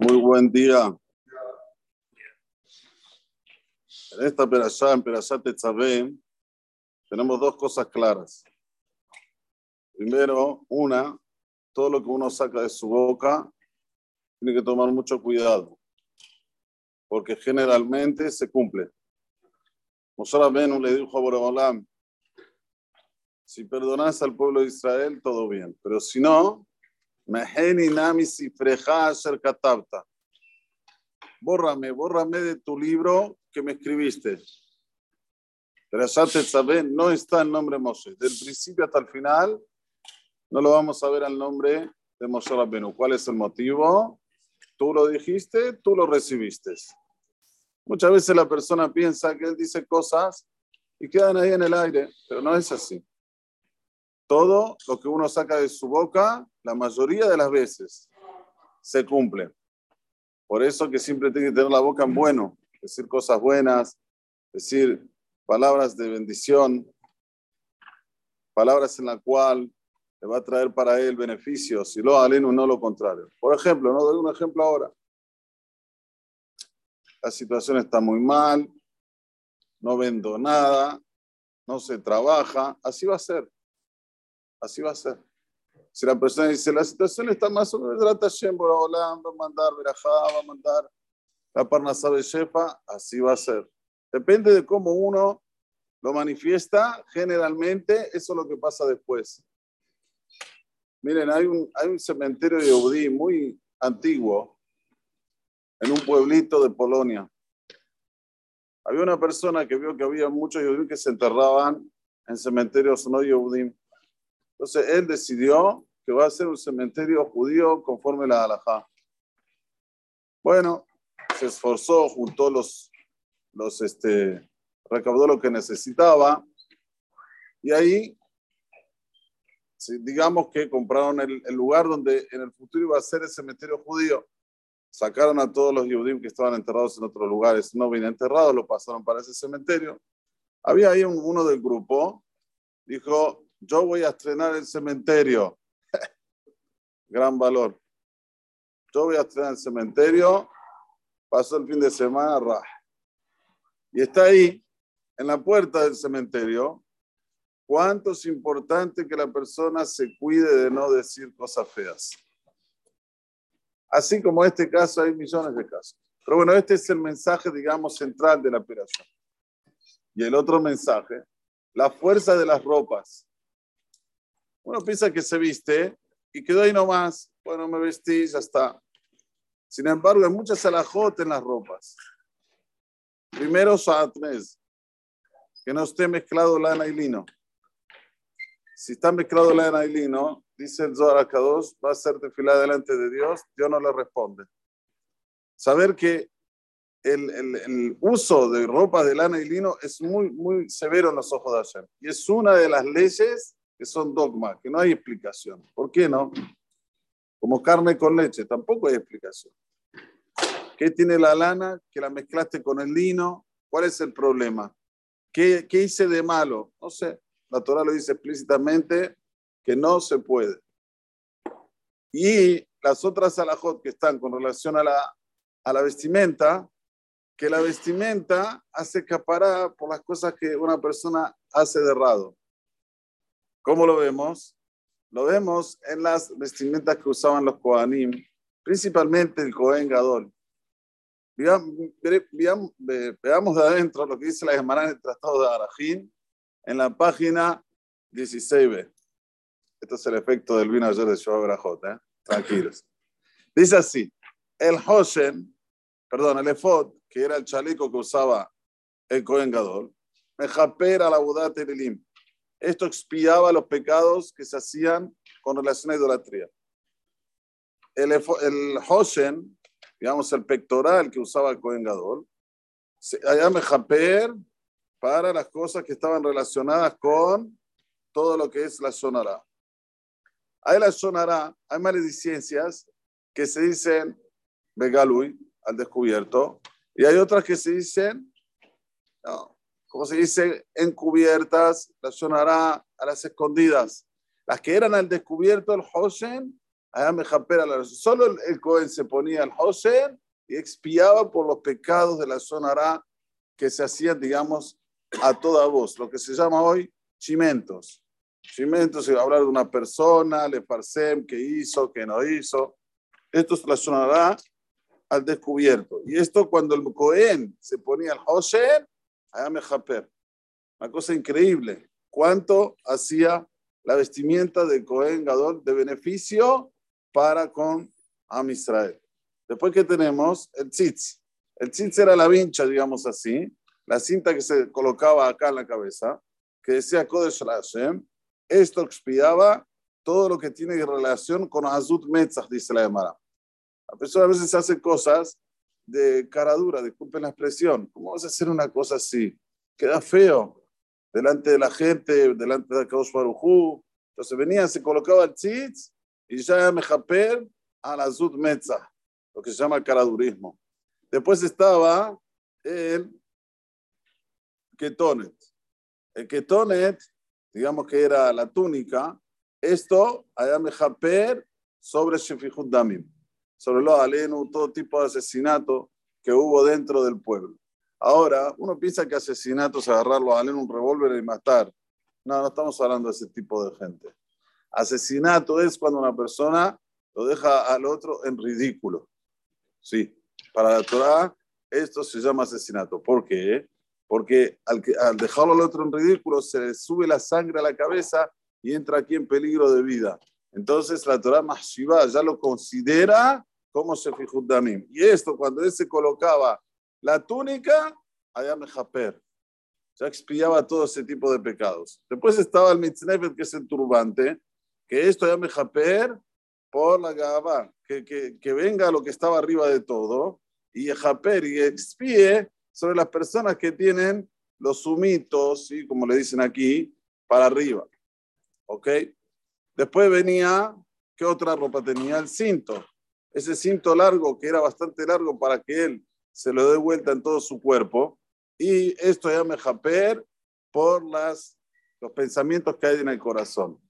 Muy buen día. En esta perashá, en Perashat Tetzaveh, tenemos dos cosas claras. Primero, una, todo lo que uno saca de su boca tiene que tomar mucho cuidado, porque generalmente se cumple. Moshe Rabbeinu le dijo a Boreolam, si perdonas al pueblo de Israel, todo bien, pero si no, Meheni nami sifreja asher katabta. Bórrame, bórrame de tu libro que me escribiste. Pero Tetzaveh no está el nombre Moshe. Del principio hasta el final no lo vamos a ver al nombre de Moshe Rabbenu. ¿Cuál es el motivo? Tú lo dijiste, tú lo recibiste. Muchas veces la persona piensa que él dice cosas y quedan ahí en el aire, pero no es así. Todo lo que uno saca de su boca, la mayoría de las veces, se cumple. Por eso que siempre tiene que tener la boca en bueno, decir cosas buenas, decir palabras de bendición, palabras en la cual le va a traer para él beneficios, y lo aleno no lo contrario. Por ejemplo, no doy un ejemplo ahora. La situación está muy mal, no vendo nada, no se trabaja, así va a ser. Así va a ser. Si la persona dice, la situación está más o menos, va a mandar verajá, va a mandar la parnasá de shefa, así va a ser. Depende de cómo uno lo manifiesta, generalmente eso es lo que pasa después. Miren, hay un, hay un cementerio de Yehudí muy antiguo en un pueblito de Polonia. Había una persona que vio que había muchos Yehudí que se enterraban en cementerios no Yehudí. Entonces él decidió que va a ser un cementerio judío conforme la halajá. Bueno, se esforzó, juntó los, los, este, recaudó lo que necesitaba y ahí, digamos que compraron el, lugar donde en el futuro iba a ser el cementerio judío. Sacaron a todos los judíos que estaban enterrados en otros lugares, no bien enterrados, lo pasaron para ese cementerio. Había ahí uno del grupo, dijo, yo voy a estrenar el cementerio. Gran valor. Yo voy a estrenar el cementerio. Pasó el fin de semana, Y está ahí, en la puerta del cementerio. ¿Cuánto es importante que la persona se cuide de no decir cosas feas? Así como este caso, hay millones de casos. Pero bueno, este es el mensaje, digamos, central de la operación. Y el otro mensaje, la fuerza de las ropas. Uno piensa que se viste y quedó ahí nomás. Bueno, me vestí, ya está. Sin embargo, hay muchas alajot en las ropas. Primero, saatnes, que no esté mezclado lana y lino. Si está mezclado lana y lino, dice el Zohar va a ser fila delante de Dios, Dios no le responde. Saber que el, el, uso de ropas de lana y lino es muy, muy severo en los ojos de Hashem. Y es una de las leyes que son dogmas, que no hay explicación. ¿Por qué no? Como carne con leche, tampoco hay explicación. ¿Qué tiene la lana? Que la mezclaste con el lino. ¿Cuál es el problema? ¿Qué, qué hice de malo? No sé. La Torah lo dice explícitamente que no se puede. Y las otras alajot que están con relación a la, a la vestimenta, que la vestimenta hace caparar por las cosas que una persona hace de errado. ¿Cómo lo vemos? Lo vemos en las vestimentas que usaban los Kohanim, principalmente el Kohen Gadol. Veamos, de adentro lo que dice la Gemara en el Tratado de Arajín, en la página 16b. Esto es el efecto del vino ayer de Shoah Berajot, ¿eh? tranquilos. Dice así, el Hoshen, perdón, el Efod, que era el chaleco que usaba el Kohen Gadol, Mejaper la Budate Elim, esto expiaba los pecados que se hacían con relación a idolatría. El, el Hoshen, digamos el pectoral que usaba el Gadol, allá Mejaper para las cosas que estaban relacionadas con todo lo que es la sonará. Hay la sonará, hay maledicencias que se dicen Begalui, al descubierto, y hay otras que se dicen no, como se dice, encubiertas, la sonará a las escondidas. Las que eran al descubierto, el la Solo el, Cohen se ponía al Hoshen y expiaba por los pecados de la zona Ara que se hacían, digamos, a toda voz, lo que se llama hoy chimentos. Chimentos, se va a hablar de una persona, le parsem, que hizo, que no hizo. Esto se la sonará al descubierto. Y esto cuando el Cohen se ponía al Hoshen, allá me japer. Una cosa increíble. ¿Cuánto hacía la vestimenta de Cohen Gadol de beneficio para con Am Israel? Después que tenemos el tzitz. El tzitz era la vincha, digamos así, la cinta que se colocaba acá en la cabeza, que decía Kodesh Hashem. Esto expiaba todo lo que tiene relación con Azut Metzach, dice la Gemara. La persona a veces hace cosas de cara dura, disculpen la expresión. ¿Cómo vas a hacer una cosa así? Queda feo delante de la gente, delante de Kadosh Barujú. Entonces venía, se colocaba el tzitz y ya me japer a la Zut Metza, lo que se llama caradurismo. Después estaba el ketonet. El ketonet, digamos que era la túnica, esto, allá me japer sobre Shefihud Damim sobre los alenos, todo tipo de asesinato que hubo dentro del pueblo. Ahora, uno piensa que asesinato es agarrar los alenos, un revólver y matar. No, no estamos hablando de ese tipo de gente. Asesinato es cuando una persona lo deja al otro en ridículo. Sí, para la Torah esto se llama asesinato. ¿Por qué? Porque al, al dejarlo al otro en ridículo se le sube la sangre a la cabeza y entra aquí en peligro de vida. Entonces la Torah Mahshiva ya lo considera como Shefihud Damim. Y esto, cuando él se colocaba la túnica, allá me japer. Ya expiaba todo ese tipo de pecados. Después estaba el mitznefet, que es el turbante, que esto ya me japer por la gaba, que, que, que, venga lo que estaba arriba de todo, y japer y expíe sobre las personas que tienen los sumitos, ¿sí? como le dicen aquí, para arriba. ¿Ok? Después venía, ¿qué otra ropa tenía? El cinto ese cinto largo, que era bastante largo para que él se lo dé vuelta en todo su cuerpo. Y esto ya me japer por las, los pensamientos que hay en el corazón.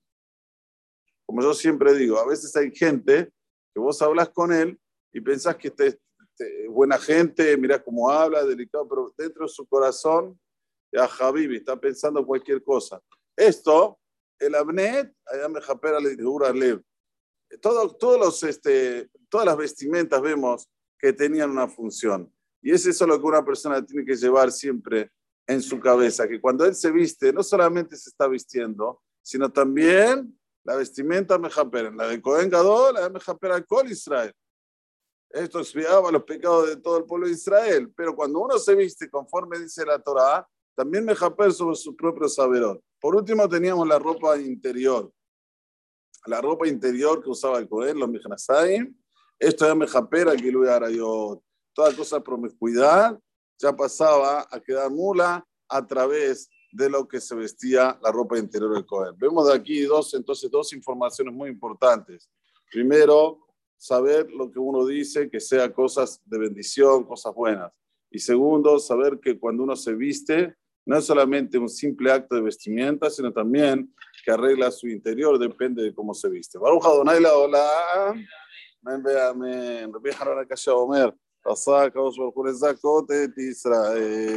Como yo siempre digo, a veces hay gente que vos hablas con él y pensás que este, este buena gente, mira cómo habla, delicado, pero dentro de su corazón, ya Javi está pensando cualquier cosa. Esto, el abnet, allá me japera le lev todo, todos los, este, todas las vestimentas vemos que tenían una función. Y es eso lo que una persona tiene que llevar siempre en su cabeza, que cuando él se viste, no solamente se está vistiendo, sino también la vestimenta mejapera, la de Cohen Gadol, la de mejapera Col Israel. Esto expiaba los pecados de todo el pueblo de Israel, pero cuando uno se viste conforme dice la Torah, también mejaper sobre su propio saberón. Por último teníamos la ropa interior, la ropa interior que usaba el Cohen, los Mejnasaim, esto ya me japera que lo yo. Toda cosa promiscuidad ya pasaba a quedar mula a través de lo que se vestía la ropa interior del Cohen. Vemos de aquí dos, entonces, dos informaciones muy importantes. Primero, saber lo que uno dice, que sea cosas de bendición, cosas buenas. Y segundo, saber que cuando uno se viste, no es solamente un simple acto de vestimenta, sino también que arregla su interior, depende de cómo se viste. Baruch Adonai la hola. Amén, amén. Rabbi Hanan Akasha Omer, עשה הקדוש ברוך הוא לזכות את ישראל.